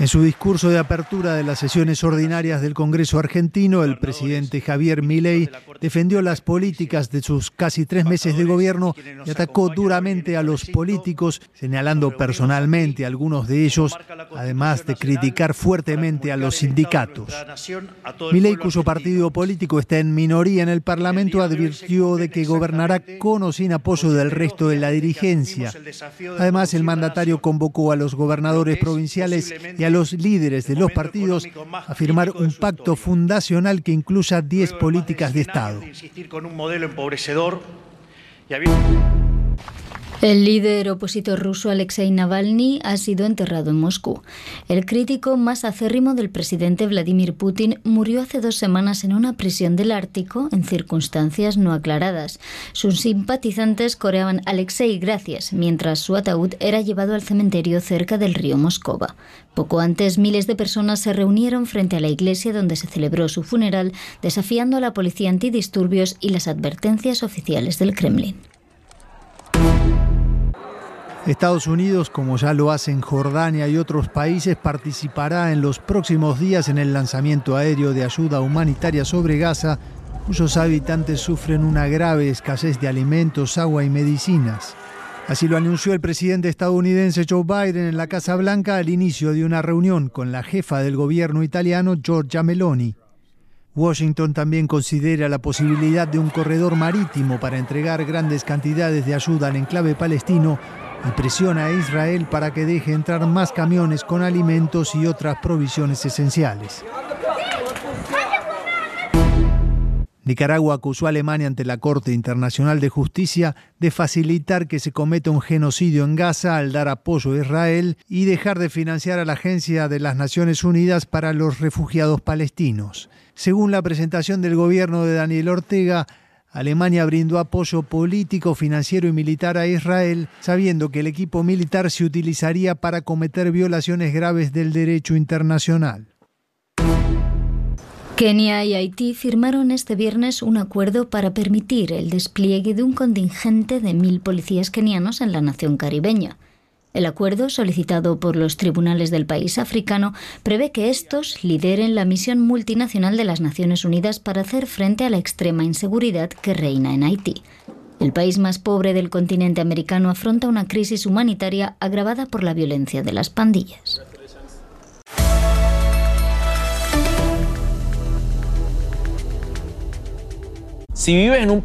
En su discurso de apertura de las sesiones ordinarias del Congreso argentino, el presidente Javier Milei defendió las políticas de sus casi tres meses de gobierno y atacó duramente a los políticos, señalando personalmente a algunos de ellos, además de criticar fuertemente a los sindicatos. Milei, cuyo partido político está en minoría en el Parlamento, advirtió de que gobernará con o sin apoyo del resto de la dirigencia. Además, el mandatario convocó a los gobernadores provinciales y a los líderes de los partidos a firmar un pacto fundacional que incluya 10 políticas de Estado. El líder opositor ruso Alexei Navalny ha sido enterrado en Moscú. El crítico más acérrimo del presidente Vladimir Putin murió hace dos semanas en una prisión del Ártico en circunstancias no aclaradas. Sus simpatizantes coreaban Alexei gracias, mientras su ataúd era llevado al cementerio cerca del río Moscova. Poco antes, miles de personas se reunieron frente a la iglesia donde se celebró su funeral, desafiando a la policía antidisturbios y las advertencias oficiales del Kremlin. Estados Unidos, como ya lo hacen Jordania y otros países, participará en los próximos días en el lanzamiento aéreo de ayuda humanitaria sobre Gaza, cuyos habitantes sufren una grave escasez de alimentos, agua y medicinas. Así lo anunció el presidente estadounidense Joe Biden en la Casa Blanca al inicio de una reunión con la jefa del gobierno italiano, Giorgia Meloni. Washington también considera la posibilidad de un corredor marítimo para entregar grandes cantidades de ayuda al enclave palestino y presiona a Israel para que deje entrar más camiones con alimentos y otras provisiones esenciales. Nicaragua acusó a Alemania ante la Corte Internacional de Justicia de facilitar que se cometa un genocidio en Gaza al dar apoyo a Israel y dejar de financiar a la Agencia de las Naciones Unidas para los Refugiados Palestinos. Según la presentación del gobierno de Daniel Ortega, Alemania brindó apoyo político, financiero y militar a Israel, sabiendo que el equipo militar se utilizaría para cometer violaciones graves del derecho internacional. Kenia y Haití firmaron este viernes un acuerdo para permitir el despliegue de un contingente de mil policías kenianos en la nación caribeña. El acuerdo, solicitado por los tribunales del país africano, prevé que estos lideren la misión multinacional de las Naciones Unidas para hacer frente a la extrema inseguridad que reina en Haití. El país más pobre del continente americano afronta una crisis humanitaria agravada por la violencia de las pandillas. Si vives en un